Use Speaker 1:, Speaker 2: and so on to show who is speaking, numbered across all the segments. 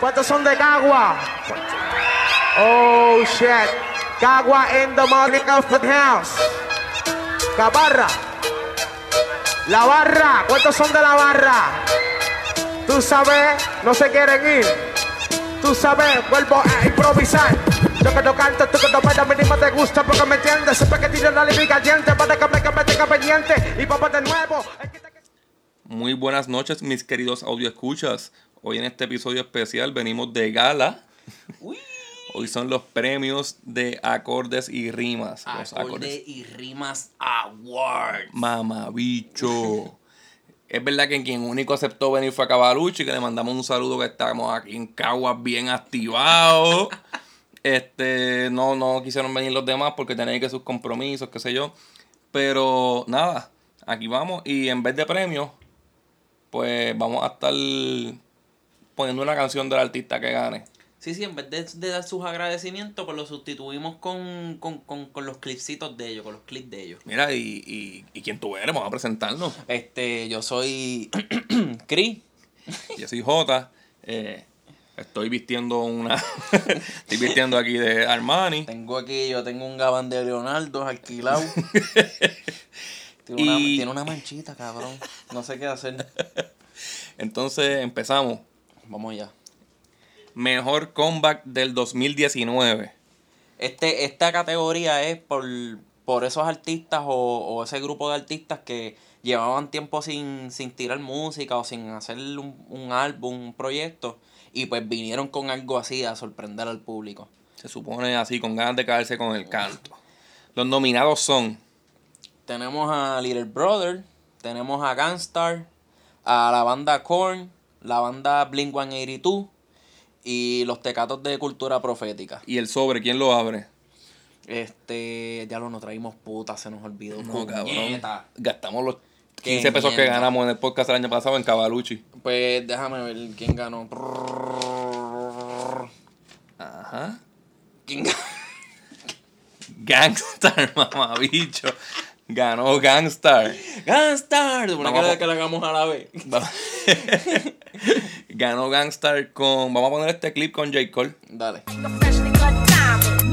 Speaker 1: ¿Cuántos son de Cagua? Oh shit. Cagua in the morning of the house. Cabarra. La barra. ¿Cuántos son de la barra? Tú sabes, no se quieren ir. Tú sabes, vuelvo a improvisar. Yo que no canto, tú que no bailas, mínimo te gusta porque me entiendes. Siempre que tiro la línea caliente, para que me, que me tenga pendiente. Y vamos de nuevo.
Speaker 2: Muy buenas noches, mis queridos audio escuchas. Hoy en este episodio especial venimos de gala. Hoy son los premios de acordes y rimas. Los
Speaker 3: Acorde y rimas award.
Speaker 2: Mamabicho. es verdad que quien único aceptó venir fue a Cavalucci, que le mandamos un saludo que estamos aquí en Caguas bien activados. Este, no, no quisieron venir los demás porque tenían que sus compromisos, qué sé yo. Pero nada, aquí vamos. Y en vez de premios, pues vamos a estar poniendo una canción del artista que gane.
Speaker 3: Sí, sí, en vez de, de dar sus agradecimientos, pues lo sustituimos con, con, con, con los clipsitos de ellos, con los clips de ellos.
Speaker 2: Mira, y, y, y quién tú eres, vamos a presentarnos.
Speaker 3: Este, yo soy Chris.
Speaker 2: Yo soy Jota. eh, estoy vistiendo una. estoy vistiendo aquí de Armani.
Speaker 3: Tengo aquí, yo tengo un gabán de Leonardo alquilado. tiene, una,
Speaker 2: Y-
Speaker 3: tiene una manchita, cabrón. No sé qué hacer.
Speaker 2: Entonces empezamos.
Speaker 3: Vamos ya.
Speaker 2: Mejor comeback del 2019.
Speaker 3: Este, esta categoría es por, por esos artistas o, o ese grupo de artistas que llevaban tiempo sin, sin tirar música o sin hacer un, un álbum, un proyecto, y pues vinieron con algo así a sorprender al público.
Speaker 2: Se supone así, con ganas de caerse con el canto. Los nominados son
Speaker 3: Tenemos a Little Brother, tenemos a Gunstar, a la banda Korn, la banda Blink 182 y los tecatos de cultura profética.
Speaker 2: y el sobre, ¿quién lo abre?
Speaker 3: Este, ya lo nos traímos puta, se nos olvidó.
Speaker 2: No, cabrón. Gastamos los
Speaker 3: Qué
Speaker 2: 15 pesos que ganamos en el podcast el año pasado en Cavalucci.
Speaker 3: Pues déjame ver quién ganó.
Speaker 2: Ajá.
Speaker 3: ¿Quién ganó?
Speaker 2: Gangstar, mamabicho. Ganó Gangstar.
Speaker 3: Gunstar. Supone
Speaker 2: Vamos
Speaker 3: que,
Speaker 2: a-
Speaker 3: que la hagamos a la vez.
Speaker 2: Ganó Gangstar con. Vamos a poner este clip con J. Cole.
Speaker 3: Dale.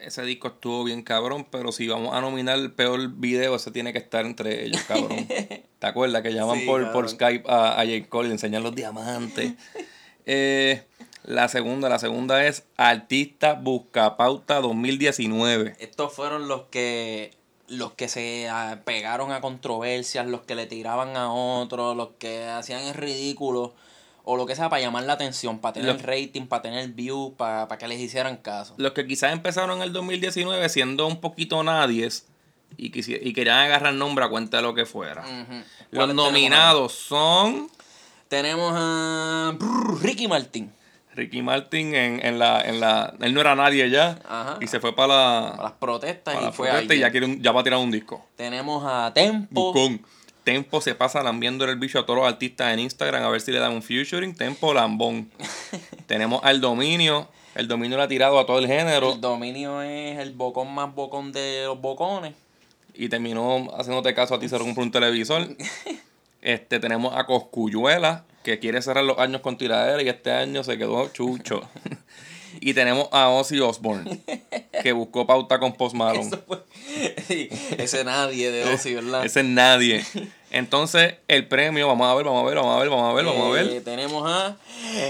Speaker 2: Ese disco estuvo bien cabrón, pero si vamos a nominar el peor video, ese tiene que estar entre ellos, cabrón. ¿Te acuerdas que llaman
Speaker 3: Sí,
Speaker 2: por, por. Skype a, a J. Cole y le enseñan los diamantes? Eh, la segunda, la segunda es Artista Buscapauta 2019.
Speaker 3: Estos fueron los que los que se ah, pegaron a controversias, los que le tiraban a otros, los que hacían el ridículo o lo que sea para llamar la atención, para tener
Speaker 2: Los-
Speaker 3: rating, para tener views, para, para que les hicieran caso.
Speaker 2: Los que quizás empezaron en el 2019 siendo un poquito nadies y, y querían agarrar nombre a cuenta de lo que fuera. Los
Speaker 3: ¿Cuáles tenemos
Speaker 2: nominados son?
Speaker 3: Tenemos a Ricky Martin.
Speaker 2: Ricky Martin en, en la, en la... Él no era nadie ya
Speaker 3: Ajá.
Speaker 2: y se fue para la...
Speaker 3: Para las protestas
Speaker 2: para
Speaker 3: y
Speaker 2: la
Speaker 3: fue
Speaker 2: protesta y ya, quiere un- ya va a tirar un disco.
Speaker 3: Tenemos a Tempo.
Speaker 2: Buscón. Tempo se pasa lambiendo el bicho a todos los artistas en Instagram a ver si le dan un featuring. Tempo lambón. Tenemos al dominio. El dominio le ha tirado a todo el género
Speaker 3: El dominio es el bocón más bocón de los bocones.
Speaker 2: y terminó haciéndote caso a ti, se lo compró un televisor. Este, tenemos a Coscuyuela, que quiere cerrar los años con tiradera y este año se quedó chucho. y tenemos a Ozzy Osbourne, que buscó pauta con Post Malone.
Speaker 3: Fue- sí, ese nadie de Ozzy, ¿verdad?
Speaker 2: Ese es nadie. Entonces, el premio, vamos a ver, vamos a ver, vamos a ver, vamos a ver, vamos a
Speaker 3: Eh,
Speaker 2: ver.
Speaker 3: tenemos a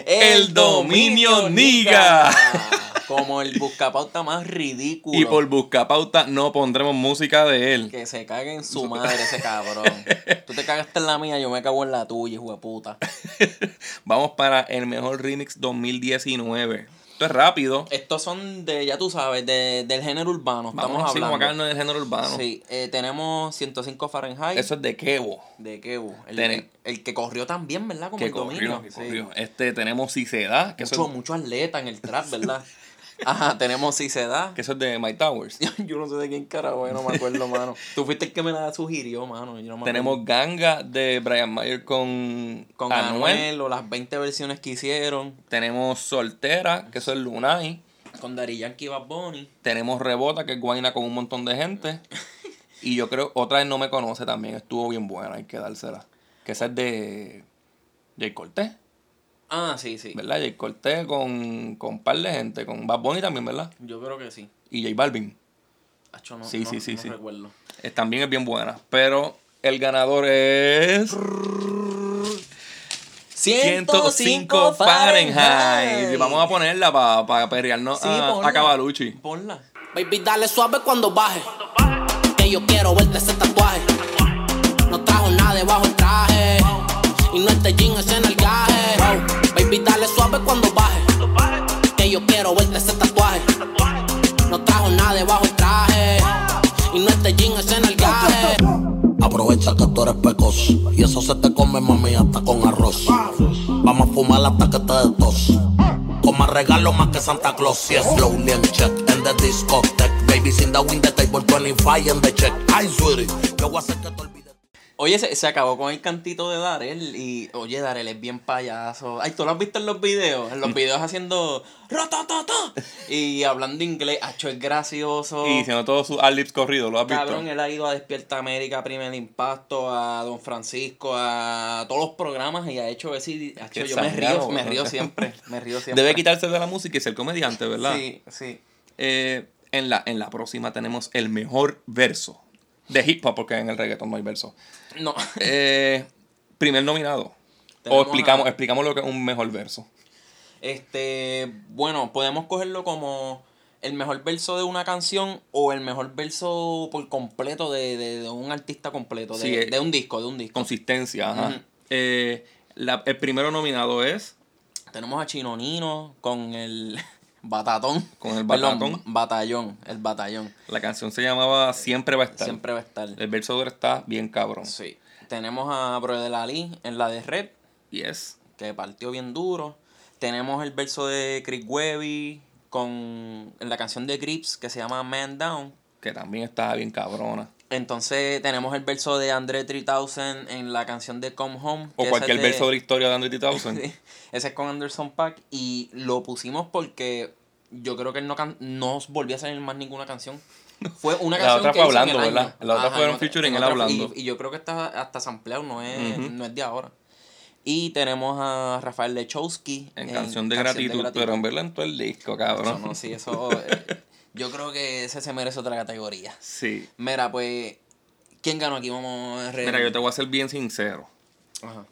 Speaker 2: El Dominio Niga.
Speaker 3: Como el buscapauta más ridículo.
Speaker 2: Y por buscar pauta no pondremos música de él.
Speaker 3: Que se cague en su madre ese cabrón. Tú te cagaste en la mía, yo me cago en la tuya, hijo de puta.
Speaker 2: Vamos para el mejor remix 2019. Esto es rápido.
Speaker 3: Estos son de, ya tú sabes, de, del género urbano.
Speaker 2: Vamos
Speaker 3: Estamos
Speaker 2: así como acá
Speaker 3: hablando.
Speaker 2: en el género urbano.
Speaker 3: Sí, eh, tenemos 105 Fahrenheit.
Speaker 2: Eso es de Kevo.
Speaker 3: De Kebu. El, el, el que corrió también, ¿verdad? Como
Speaker 2: Que
Speaker 3: el dominio.
Speaker 2: corrió, que
Speaker 3: Sí.
Speaker 2: corrió. Este, tenemos da, que
Speaker 3: Mucho,
Speaker 2: eso, es,
Speaker 3: mucho atleta en el trap, ¿verdad? Ajá, tenemos Si se da.
Speaker 2: que eso es de My Towers.
Speaker 3: Yo no sé de quién carajo, yo no me acuerdo, mano. Tú fuiste el que me la sugirió, mano. Yo no me
Speaker 2: Tenemos Ganga de Brian Mayer con,
Speaker 3: con
Speaker 2: Anuel.
Speaker 3: Anuel o las 20 versiones que hicieron.
Speaker 2: Tenemos Soltera, que eso es Lunay.
Speaker 3: Con Daddy Yankee y Bad Bunny.
Speaker 2: Tenemos Rebota, que es Guayna con un montón de gente. Y yo creo, otra vez no me conoce también, estuvo bien buena, hay que dársela. Que esa es de Jay Cortés,
Speaker 3: Ah, sí, sí.
Speaker 2: ¿verdad? Jay Cortés con, con un par de gente, con Bad Bunny también, ¿verdad?
Speaker 3: Yo creo que sí.
Speaker 2: Y J Balvin.
Speaker 3: Acho, no,
Speaker 2: Sí,
Speaker 3: no-
Speaker 2: sí, sí,
Speaker 3: no
Speaker 2: sí.
Speaker 3: recuerdo.
Speaker 2: Eh, también es bien buena. Pero el ganador es 105 Fahrenheit. Y vamos a ponerla para pelearnos
Speaker 3: Sí,
Speaker 2: a,
Speaker 3: ponla.
Speaker 2: a Cavalucci.
Speaker 3: Ponla.
Speaker 4: Baby, dale suave cuando baje. Que yo quiero verte ese tatuaje. No trajo nada debajo el traje. Y no este jean es en el
Speaker 5: tú eres pecoso y eso se te come mami hasta con arroz. Vamos a fumar hasta que te des tos. Con más regalo más que Santa Claus. Yes, slowly and check in the discotheque. Baby, sin the win the table 25 in the check. Ay, sweetie, yo voy a hacer que te olvides.
Speaker 3: Oye, se, se acabó con el cantito de Darel y, oye, Darel es bien payaso. Ay, ¿tú lo has visto en los videos? En los videos haciendo rotototo y hablando inglés. Acho, es gracioso.
Speaker 2: Y diciendo todos sus ad-libs corridos, ¿lo has visto?
Speaker 3: Cabrón, él ha ido a Despierta América, Primer Impacto, a Don Francisco, a todos los programas y ha hecho ese... Acho,
Speaker 2: Qué
Speaker 3: yo me río, me río siempre, me río siempre.
Speaker 2: Debe quitarse de la música y ser comediante, ¿verdad?
Speaker 3: Sí, sí.
Speaker 2: Eh, en, la, en la próxima tenemos el mejor verso de hip hop, porque en el reggaeton no hay verso.
Speaker 3: No.
Speaker 2: Eh, primer nominado. O explicamos,
Speaker 3: a-
Speaker 2: explicamos lo que es un mejor verso.
Speaker 3: Este, bueno, podemos cogerlo como el mejor verso de una canción o el mejor verso por completo de, de- de un artista completo, de,
Speaker 2: Sí, eh,
Speaker 3: de un disco, de un disco.
Speaker 2: Consistencia, ajá. Eh, la- el primero nominado es
Speaker 3: Tenemos a Chino Nino con el batatón.
Speaker 2: Con el
Speaker 3: Perdón,
Speaker 2: batatón.
Speaker 3: batallón, el batallón.
Speaker 2: La canción se llamaba Siempre va a estar.
Speaker 3: Siempre va a estar.
Speaker 2: El verso de ahora está bien cabrón.
Speaker 3: Sí. Tenemos a Bro de la Lee en la de Red,
Speaker 2: Yes.
Speaker 3: que partió bien duro. Tenemos el verso de Chris Webby con en la canción de Grips que se llama Man Down.
Speaker 2: Que también está bien cabrona.
Speaker 3: Entonces tenemos el verso de Andre 3000 en la canción de Come Home.
Speaker 2: O cualquier
Speaker 3: de-
Speaker 2: verso de la historia de Andy Thousand.
Speaker 3: Sí, ese es con Anderson Pack y lo pusimos porque yo creo que él no, can- no volvió a salir más ninguna canción. Fue una
Speaker 2: La
Speaker 3: canción
Speaker 2: otra
Speaker 3: que
Speaker 2: fue
Speaker 3: hizo en
Speaker 2: hablando,
Speaker 3: el
Speaker 2: ¿verdad?
Speaker 3: año.
Speaker 2: La otra
Speaker 3: Ajá, en otra-
Speaker 2: featuring
Speaker 3: en
Speaker 2: él hablando.
Speaker 3: Y, y yo creo que está hasta sampleado, no es,
Speaker 2: Ujú.
Speaker 3: no es de ahora. Y tenemos a Rafael Lechowski
Speaker 2: En canción de gratitud, pero en verla en todo el disco,
Speaker 3: Eso
Speaker 2: cabrón.
Speaker 3: no, sí, eso. yo creo que ese se merece otra categoría.
Speaker 2: Sí.
Speaker 3: Mira, pues. ¿Quién ganó aquí? Vamos a
Speaker 2: Mira, yo te voy a ser bien sincero.
Speaker 3: Ajá.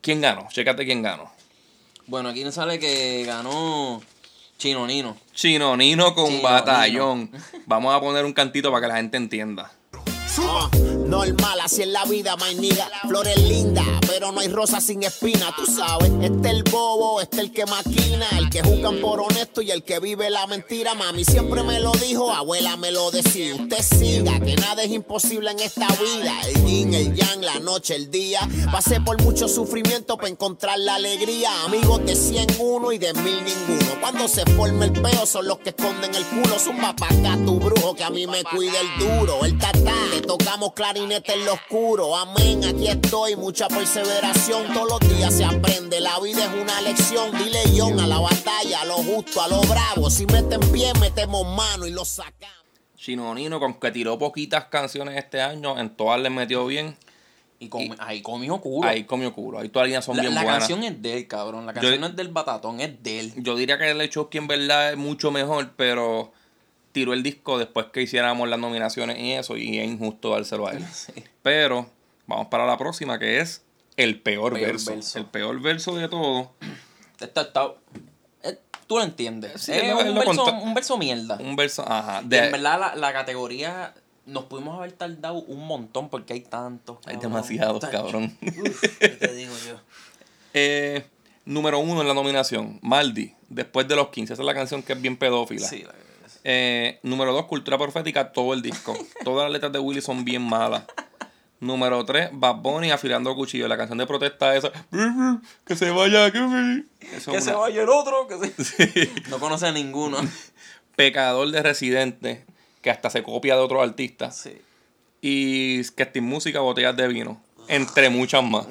Speaker 2: ¿Quién ganó? Chécate quién ganó.
Speaker 3: Bueno, aquí nos sale que ganó Chino Nino.
Speaker 2: Chino Nino con
Speaker 3: Chino
Speaker 2: batallón. Vamos a poner un cantito para que la gente entienda.
Speaker 6: Ah, normal, así es la vida, my nigga. Flores lindas, pero no hay rosas sin espina, tú sabes. Este el bobo, este el que maquina, el que juzgan por honesto y el que vive la mentira. Mami siempre me lo dijo, abuela me lo decía. Usted siga, que nada es imposible en esta vida. El yin, el yang, la noche, el día. Pasé por mucho sufrimiento para encontrar la alegría. Amigos de 100 uno y de mil ninguno. Cuando se forma el peo son los que esconden el culo. Zumba pa' acá tu brujo que a mí me cuida el duro. El tatá, tocamos clarinete en lo oscuro. Amén, aquí estoy, mucha perseveración. Todos los días se aprende, la vida es una lección. Dile yon a la batalla, a lo justo, a lo bravo. Si meten pie, metemos mano y lo sacamos.
Speaker 2: Chino Nino, con que tiró poquitas canciones este año, en todas le metió bien.
Speaker 3: Y com- ahí comió culo.
Speaker 2: Ahí comió culo. Ahí todas las líneas son
Speaker 3: la
Speaker 2: bien
Speaker 3: la
Speaker 2: buenas.
Speaker 3: canción es de él, cabrón. La canción
Speaker 2: Yo-
Speaker 3: no es del batatón, es de él.
Speaker 2: Yo diría que el hecho que en verdad es mucho mejor, pero tiró el disco después que hiciéramos las nominaciones y eso, y es injusto dárselo a él. Pero vamos para la próxima, que es el peor,
Speaker 3: Peor
Speaker 2: verso.
Speaker 3: verso.
Speaker 2: El peor verso de todo.
Speaker 3: Esto está- eh, tú lo entiendes.
Speaker 2: Sí,
Speaker 3: es un, verso, un verso mierda.
Speaker 2: Un verso, ajá. De,
Speaker 3: en verdad, la, la categoría nos pudimos haber tardado un montón porque hay tantos.
Speaker 2: hay demasiados, cabrón.
Speaker 3: Uf, ¿qué te digo yo?
Speaker 2: Eh, número uno en la nominación, Maldi, Después de los 15. Esa es la canción que es bien pedófila.
Speaker 3: Sí, la-
Speaker 2: Eh, número 2, Cultura Profética, todo el disco. Todas las letras de Willy son bien malas. Número 3, Bad Bunny afilando cuchillo. La canción de protesta esa. Que se vaya, que. Eso
Speaker 3: que se vaya el otro. Que se... No conoce a ninguno.
Speaker 2: Pecador de Residente, que hasta se copia de otros artistas.
Speaker 3: Sí.
Speaker 2: Y que Steam Música, botellas de vino. Entre muchas más.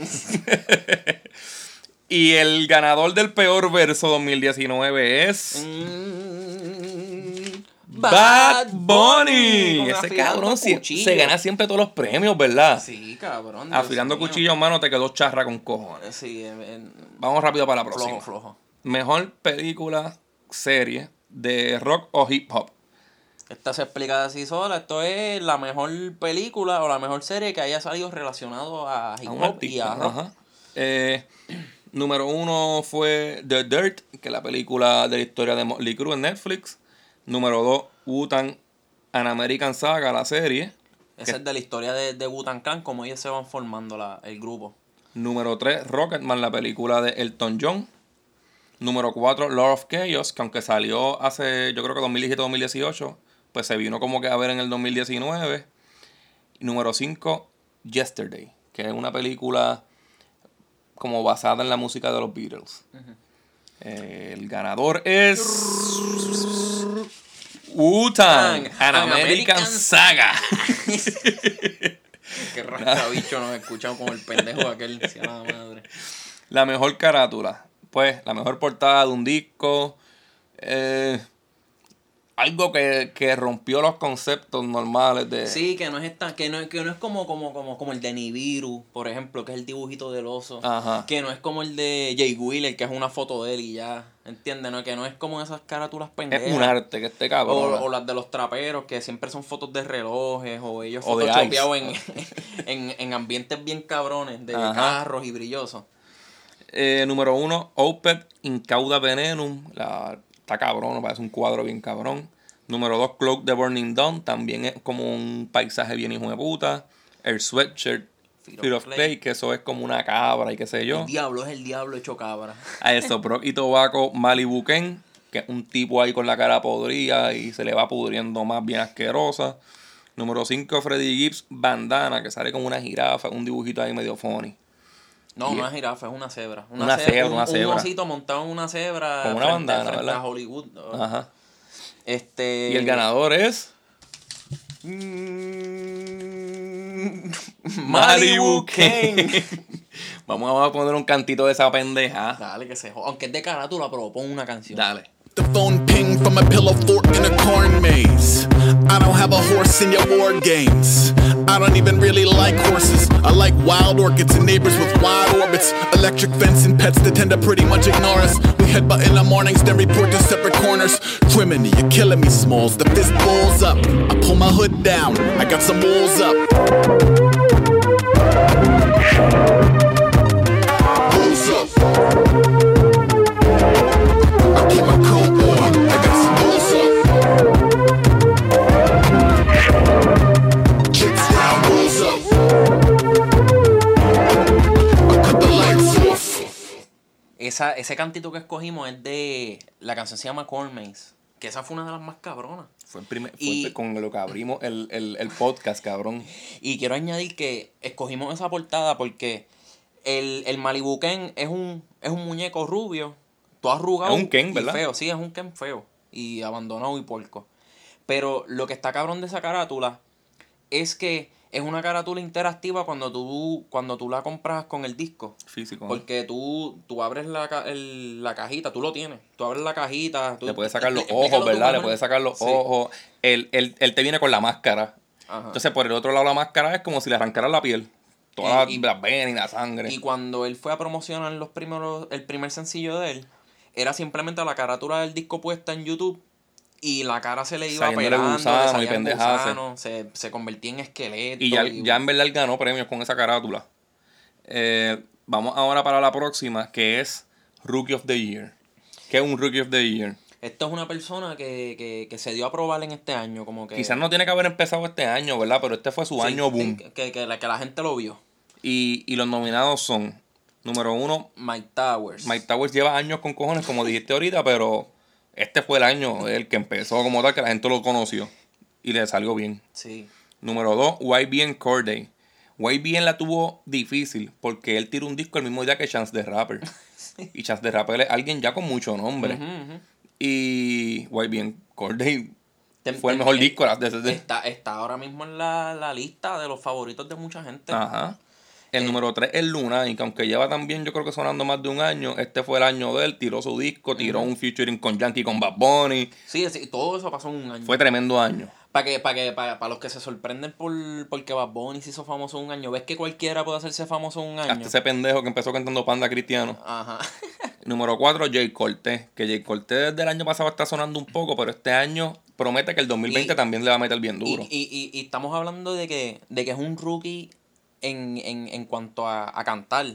Speaker 2: y el ganador del peor verso 2019 es.
Speaker 3: Mm,
Speaker 2: Bad Bunny. Ese cabrón
Speaker 3: cuchillo.
Speaker 2: se gana siempre todos los premios, ¿verdad?
Speaker 3: Sí, cabrón.
Speaker 2: Afilando
Speaker 3: mío.
Speaker 2: cuchillo, mano, te quedó charra con cojones.
Speaker 3: Sí,
Speaker 2: Vamos rápido para la próxima.
Speaker 3: flojo, flojo.
Speaker 2: Mejor película, serie de rock o hip hop.
Speaker 3: Esta se explica así sola. Esto es la mejor película o la mejor serie que haya salido relacionado a hip
Speaker 2: A
Speaker 3: hop y a rock.
Speaker 2: Ajá. Eh, número uno fue The Dirt, que es la película de la historia de Motley Crue en Netflix. Número dos, Wu-Tang An American Saga, la serie.
Speaker 3: Esa es de la historia de, de Wu-Tang Clan, como ellos se van formando la, el grupo.
Speaker 2: Número 3, Rocketman, la película de Elton John. Número 4, Lord of Chaos, que aunque salió hace, yo creo que 2017-2018, pues se vino como que a ver en el 2019. Y número 5, Yesterday, que es una película como basada en la música de los Beatles. Eh, el ganador es... Wu-Tang, An
Speaker 3: An
Speaker 2: American,
Speaker 3: American
Speaker 2: Saga.
Speaker 3: Qué rascabicho nos escuchamos como el pendejo aquel. la madre.
Speaker 2: La mejor carátula. Pues, la mejor portada de un disco. eh, algo que, que rompió los conceptos normales de.
Speaker 3: Sí, que no es esta, que no, que no es como, como, como, como el de Nibiru, por ejemplo, que es el dibujito del oso.
Speaker 2: Ajá.
Speaker 3: Que no es como el de Jay Wheeler, que es una foto de él y ya. ¿Entiendes? No? Que no es como esas carátulas pendejas.
Speaker 2: Es un arte que este
Speaker 3: O,
Speaker 2: cabrón.
Speaker 3: o las de los traperos, que siempre son fotos de relojes, o ellos
Speaker 2: O
Speaker 3: photoshopeados en, en, en ambientes bien cabrones, de
Speaker 2: Ajá.
Speaker 3: carros y brillosos.
Speaker 2: Eh, número uno, Opet Incauda Venenum. La, está cabrón, parece un cuadro bien cabrón. Número dos, Cloak the Burning Dawn. También es como un paisaje bien hijo de puta. El Sweatshirt,
Speaker 3: Fear
Speaker 2: Fear
Speaker 3: of
Speaker 2: of
Speaker 3: Play.
Speaker 2: Play, que eso es como una cabra y qué sé yo.
Speaker 3: El diablo es el diablo hecho cabra.
Speaker 2: A eso, Brock y Tobacco Malibu Ken, que es un tipo ahí con la cara podrida y se le va pudriendo más bien asquerosa. Número 5, Freddy Gibbs Bandana, que sale como una jirafa, un dibujito ahí medio funny.
Speaker 3: No,
Speaker 2: Y-
Speaker 3: no es jirafa, es una cebra.
Speaker 2: Una cebra,
Speaker 3: un,
Speaker 2: una
Speaker 3: un osito montado en una cebra.
Speaker 2: Con una
Speaker 3: frente,
Speaker 2: bandana,
Speaker 3: frente a Hollywood.
Speaker 2: Ajá.
Speaker 3: Este.
Speaker 2: Y el ganador es.
Speaker 3: Malibu Ken.
Speaker 2: Vamos a poner un cantito de esa pendeja.
Speaker 3: Dale, que se joda. Aunque es de carátula, pero pon una canción.
Speaker 2: Dale.
Speaker 7: The phone ping from a pillow fort in a corn maze. I don't have a horse in your war games. I don't even really like horses. I like wild orchids and neighbors with wide orbits. Electric fence and pets that tend to pretty much ignore us. We headbutt in the mornings, then report to separate corners. Criminal, you're killing me, Smalls. The fist balls up. I pull my hood down. I got some walls up.
Speaker 3: Esa, ese cantito que escogimos es de. La canción se llama Corn Maze. Que esa fue una de las más cabronas.
Speaker 2: Fue, el primer, fue
Speaker 3: Y-
Speaker 2: con lo que abrimos el, el, el podcast, cabrón.
Speaker 3: Y quiero añadir que escogimos esa portada porque el, el Malibu Ken es un, es un muñeco rubio, todo arrugado.
Speaker 2: Es un Ken,
Speaker 3: y
Speaker 2: ¿verdad?
Speaker 3: feo, sí, es un Ken feo. Y abandonado y puerco. Pero lo que está cabrón de esa carátula es que es una carátula interactiva cuando tú, cuando tú la compras con el disco.
Speaker 2: Físico.
Speaker 3: Porque tú, tú abres la, el- la cajita, tú lo tienes. Tú abres la cajita. Tú,
Speaker 2: Le puedes sacar los ojos, ¿verdad? Le puedes sacar los
Speaker 3: Sí.
Speaker 2: ojos. Él, él, él te viene con la máscara.
Speaker 3: Ajá.
Speaker 2: Entonces, por el otro lado, la máscara es como si le arrancaran la piel. Todas
Speaker 3: Y- y-
Speaker 2: las venas y la sangre.
Speaker 3: Y cuando él fue a promocionar los primeros, el primer sencillo de él, era simplemente la carátula del disco puesta en YouTube y la cara se le iba
Speaker 2: Saliéndole
Speaker 3: pelando,
Speaker 2: gusano
Speaker 3: le
Speaker 2: y
Speaker 3: gusanos, se, se convertía en esqueleto.
Speaker 2: Y ya, ya en verdad él ganó premios con esa carátula. Eh, vamos ahora para la próxima, que es Rookie of the Year. ¿Qué es un Rookie of the Year?
Speaker 3: Esto es una persona que, que, que se dio a probar en este año, como que...
Speaker 2: Quizás no tiene que haber empezado este año, ¿verdad? Pero este fue su
Speaker 3: Sí,
Speaker 2: año boom.
Speaker 3: que, que, la, que la gente lo vio.
Speaker 2: Y, y los nominados son Número uno,
Speaker 3: Mike Towers.
Speaker 2: Mike Towers lleva años con cojones, como dijiste ahorita, pero este fue el año el que empezó como tal, que la gente lo conoció. Y le salió bien.
Speaker 3: Sí.
Speaker 2: Número dos, YBN Corday. YBN la tuvo difícil porque él tiró un disco el mismo día que Chance the Rapper. Y Chance the Rapper es alguien ya con mucho nombre. Y YBN Corday
Speaker 3: Tem-
Speaker 2: fue el mejor disco de ese. de-
Speaker 3: Está, está ahora mismo en la, la lista de los favoritos de mucha gente.
Speaker 2: Ajá.
Speaker 3: Eh.
Speaker 2: El número 3 es Luna, y que aunque lleva también, yo creo que sonando más de un año, este fue el año de él, tiró su disco, tiró un featuring con Yankee, con Bad Bunny.
Speaker 3: Sí, sí, todo eso pasó en un año.
Speaker 2: Fue tremendo año.
Speaker 3: Para que, para que, para, para los que se sorprenden por porque Bad Bunny se hizo famoso un año. ¿Ves que cualquiera puede hacerse famoso un año?
Speaker 2: Hasta ese pendejo que empezó cantando Panda Cristiano.
Speaker 3: Ajá.
Speaker 2: Número 4, Jay Cortez. Que Jay Cortez desde el año pasado está sonando un poco, pero este año promete que el 2020
Speaker 3: Y-
Speaker 2: también le va a meter bien duro.
Speaker 3: y, y, y estamos hablando de que, de que es un rookie en, en, en cuanto a, a cantar.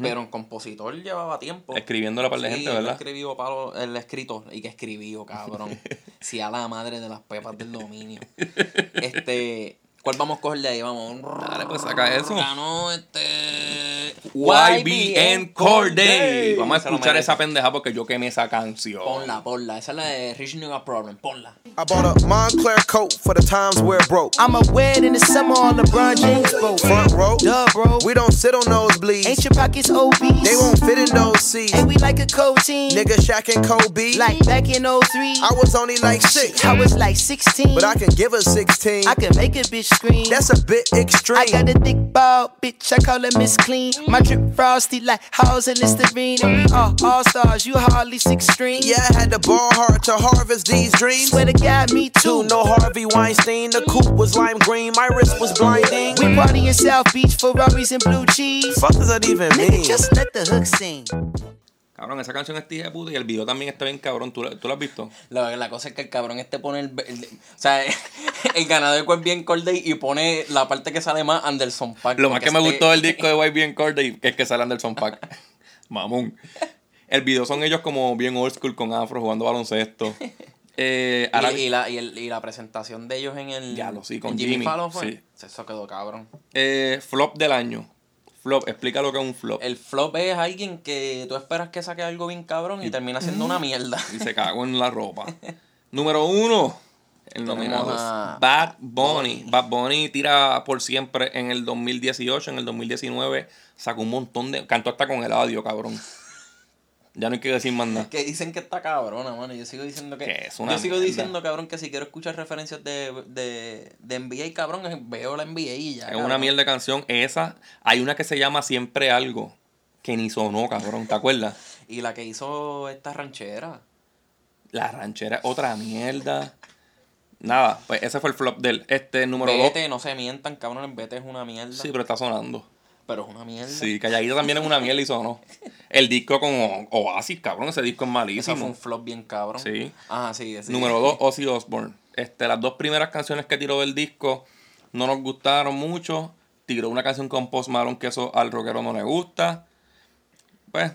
Speaker 3: Pero en compositor llevaba tiempo.
Speaker 2: Escribiéndole para la
Speaker 3: Sí,
Speaker 2: gente,
Speaker 3: él
Speaker 2: ¿verdad?
Speaker 3: escribió para el escrito y que escribió, cabrón. si a la madre de las pepas del dominio. Este, ¿cuál vamos a coger de ahí? Vamos.
Speaker 2: Dale, pues saca eso.
Speaker 3: Ganó este
Speaker 2: YBN Corday. Vamos a escuchar esa pendeja porque yo quemé esa canción.
Speaker 3: Ponla, ponla. Esa es la de Rich Nigga Problem. Ponla.
Speaker 8: I bought a Montclair coat for the times where it broke.
Speaker 9: I'ma wear it in the summer on LeBron James boat.
Speaker 8: Front row,
Speaker 9: Duh, bro.
Speaker 8: we don't sit on nosebleeds.
Speaker 9: Ain't your pockets obese?
Speaker 8: They won't fit in those seats.
Speaker 9: Ain't we like a cold team?
Speaker 8: Nigga Shaq and Kobe.
Speaker 9: Like back in 03.
Speaker 8: I was only like six,
Speaker 9: I was like 16.
Speaker 8: but I can give her 16.
Speaker 9: I can make a bitch
Speaker 8: That's a bit extreme.
Speaker 9: I got a thick ball, bitch. I call her Miss Clean. My drip frosty like Halls and Listerine. Uh, all stars, you hardly six string.
Speaker 8: Yeah, I had to ball hard to harvest these dreams.
Speaker 9: Swear to God, me too.
Speaker 8: No Harvey Weinstein. The coupe was lime green. My wrist was blinding.
Speaker 9: We party in South Beach, for Ferraris and blue cheese.
Speaker 8: Fuck does that even
Speaker 9: Nigga,
Speaker 8: mean?
Speaker 9: just let the hook sing.
Speaker 2: Cabrón, esa canción es tía de puta y el video también está bien cabrón. ¿Tú, la- tú lo has visto?
Speaker 3: La, la cosa es que el cabrón este pone el, el- o sea, el ganador es bien Corday y pone la parte que sale más Anderson Paak.
Speaker 2: Lo más que me
Speaker 3: este-
Speaker 2: gustó del disco de YBN Corday que es que sale Anderson Pack. Mamón. El video son ellos como bien old school con afro jugando baloncesto. Eh, ahora-
Speaker 3: Y, la, y, el- y la presentación de ellos en el.
Speaker 2: Ya lo sí, con
Speaker 3: en
Speaker 2: Jimmy,
Speaker 3: Fallon fue.
Speaker 2: sí.
Speaker 3: Eso quedó cabrón.
Speaker 2: eh, flop del año. Flop, explica lo que es un flop.
Speaker 3: El flop es alguien que tú esperas que saque algo bien cabrón y termina siendo una mierda.
Speaker 2: Y se cagó en la ropa. Número uno. El nominado
Speaker 3: a
Speaker 2: Bad Bunny. Bad Bunny tira por siempre en el 2018, en el 2019 sacó un montón de... Cantó hasta con el audio, cabrón. Ya no hay que decir más nada.
Speaker 3: Que dicen que está cabrona, mano. Yo sigo diciendo que.
Speaker 2: Que es una
Speaker 3: yo sigo
Speaker 2: mierda.
Speaker 3: diciendo, cabrón, que si quiero escuchar referencias de, de, de NBA, cabrón, es- veo la NBA y ya.
Speaker 2: Es
Speaker 3: cabrón.
Speaker 2: una mierda de canción. Esa, hay una que se llama Siempre Algo, que ni sonó, cabrón, ¿te acuerdas?
Speaker 3: Y la que hizo esta ranchera.
Speaker 2: La ranchera, otra mierda. Nada, pues ese fue el flop del este número 2.
Speaker 3: Vete, no se mientan, cabrón, el Vete es una mierda.
Speaker 2: Sí, pero está sonando.
Speaker 3: Pero es una mierda.
Speaker 2: Sí, Calladita también es una mierda y sonó. El disco con Oasis, cabrón, ese disco es
Speaker 3: Ese fue
Speaker 2: malísimo.
Speaker 3: un flop bien cabrón.
Speaker 2: Sí.
Speaker 3: Ajá, sí, sí.
Speaker 2: Número 2, Ozzy Osbourne. Este, las dos primeras canciones que tiró del disco no nos gustaron mucho. Tiró una canción con Post Malone que eso al rockero no le gusta. Pues,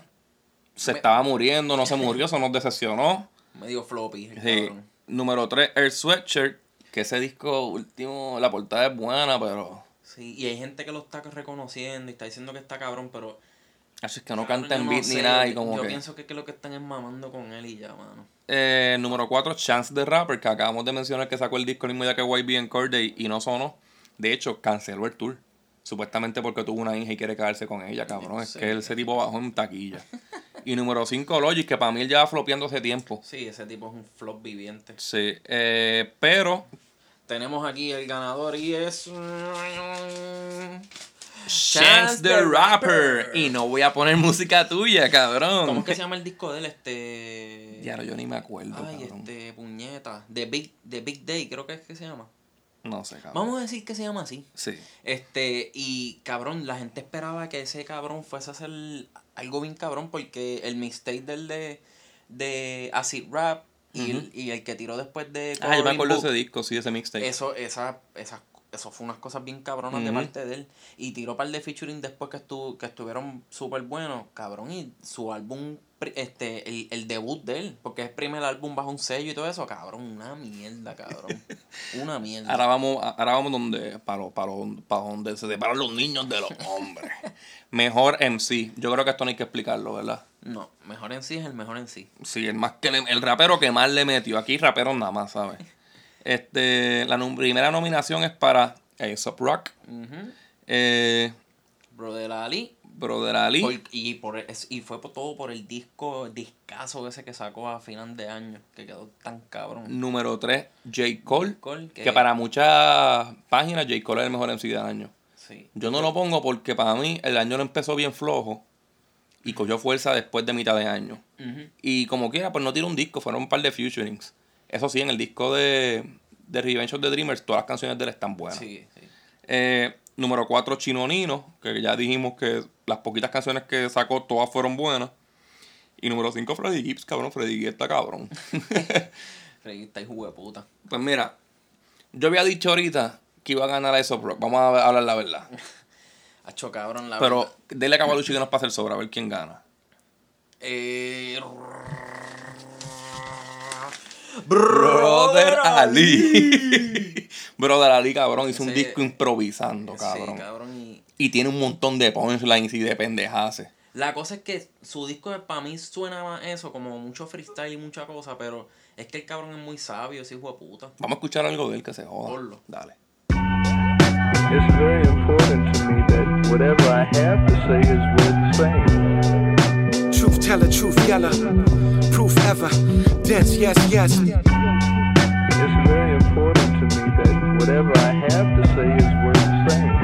Speaker 2: se
Speaker 3: Me-
Speaker 2: estaba muriendo, no se murió, eso nos decepcionó.
Speaker 3: Medio floppy.
Speaker 2: Sí.
Speaker 3: cabrón.
Speaker 2: Número 3, Air Sweatshirt. Que ese disco último, la portada es buena, pero.
Speaker 3: Sí, y hay gente que lo está reconociendo y está diciendo que está cabrón, pero.
Speaker 2: Así es que no
Speaker 3: cabrón,
Speaker 2: canta en
Speaker 3: no
Speaker 2: beat ni nada y como
Speaker 3: Yo
Speaker 2: que.
Speaker 3: pienso que, que lo que están es mamando con él y ya, mano.
Speaker 2: Eh, número 4, Chance the Rapper, que acabamos de mencionar que sacó el disco el mismo día que YBN Corday y no sonó. De hecho, canceló el tour. Supuestamente porque tuvo una hija y quiere quedarse con ella, cabrón. Es que ese tipo bajó en taquilla. Y número 5, Logic, que para mí él ya va flopeando hace tiempo.
Speaker 3: Sí, ese tipo es un flop viviente.
Speaker 2: Sí, eh, pero
Speaker 3: Tenemos aquí el ganador y es.
Speaker 2: Chance the Rapper. Y no voy a poner música tuya, cabrón.
Speaker 3: ¿Cómo es que se llama el disco de él? Este.
Speaker 2: Ya no, yo ni me acuerdo,
Speaker 3: Ay,
Speaker 2: cabrón.
Speaker 3: este, puñeta. The Big, The Big Day, creo que es que se llama.
Speaker 2: No sé, cabrón.
Speaker 3: Vamos a decir que se llama así.
Speaker 2: Sí.
Speaker 3: Este, y cabrón, la gente esperaba que ese cabrón fuese a hacer algo bien cabrón porque el mixtape del de, de Acid Rap y, el, y el que tiró después de
Speaker 2: Ah, yo me acuerdo de ese disco, sí, ese mixtape.
Speaker 3: Eso, esa, esas, eso fue unas cosas bien cabronas de parte de él. Y tiró par de featuring después que, estuvo, que estuvieron súper buenos, cabrón. Y su álbum este, el, el debut de él, porque es primer álbum bajo un sello y todo eso, cabrón, una mierda, cabrón. Una mierda.
Speaker 2: Ahora vamos, ahora vamos donde, para, para, para donde se separan los niños de los hombres. Mejor MC. Yo creo que esto no hay que explicarlo, ¿verdad?
Speaker 3: No, mejor en sí es el mejor en sí.
Speaker 2: Sí, el más que le- el rapero que más le metió. Aquí raperos nada más, ¿sabes? Este, la primera nominación es para Aesop Rock,
Speaker 3: Ujú.
Speaker 2: eh,
Speaker 3: Brother Ali.
Speaker 2: Brother Ali,
Speaker 3: por- y, por, es- y fue por todo por el disco, discazo ese que sacó a final de año, que quedó tan cabrón.
Speaker 2: número 3, J. Cole,
Speaker 3: Cole,
Speaker 2: que...
Speaker 3: que-
Speaker 2: para muchas páginas J. Cole es el mejor MC del año.
Speaker 3: Sí.
Speaker 2: Yo no lo pongo porque para mí el año lo empezó bien flojo y cogió fuerza después de mitad de año.
Speaker 3: Ujú.
Speaker 2: Y como quiera, pues no tiene un disco, fueron un par de featurings. Eso sí, en el disco de, de Revenge of the Dreamers, todas las canciones de él están buenas.
Speaker 3: Sí, sí.
Speaker 2: Eh, número 4, Chino Nino, que ya dijimos que las poquitas canciones que sacó, todas fueron buenas. Y número 5, Freddy Gibbs, cabrón. Freddy Gibbs está cabrón.
Speaker 3: Freddy está hijo de puta.
Speaker 2: pues mira, yo había dicho ahorita que iba a ganar a Aesop Rock. Vamos a hablar la verdad.
Speaker 3: Hacho cabrón, la
Speaker 2: Pero
Speaker 3: verdad.
Speaker 2: dele a Cavalucci que nos pase el sobra, a ver quién gana.
Speaker 3: Eh,
Speaker 2: Brother Ali. Brother Ali, cabrón, hizo un disco improvisando, cabrón.
Speaker 3: Sí, cabrón. Y
Speaker 2: Y tiene un montón de punchlines y de pendejaces.
Speaker 3: la cosa es que su disco para mí suena más eso, como mucho freestyle y mucha cosa, pero es que el cabrón es muy sabio, ese hijo de puta.
Speaker 2: Vamos a escuchar algo de él que se joda. Dale.
Speaker 10: It's very important to me that whatever I have to say is worth saying.
Speaker 9: Truth teller, truth yeller. Proof ever. Dense, yes, yes.
Speaker 10: It's very important to me that whatever I have to say is worth saying.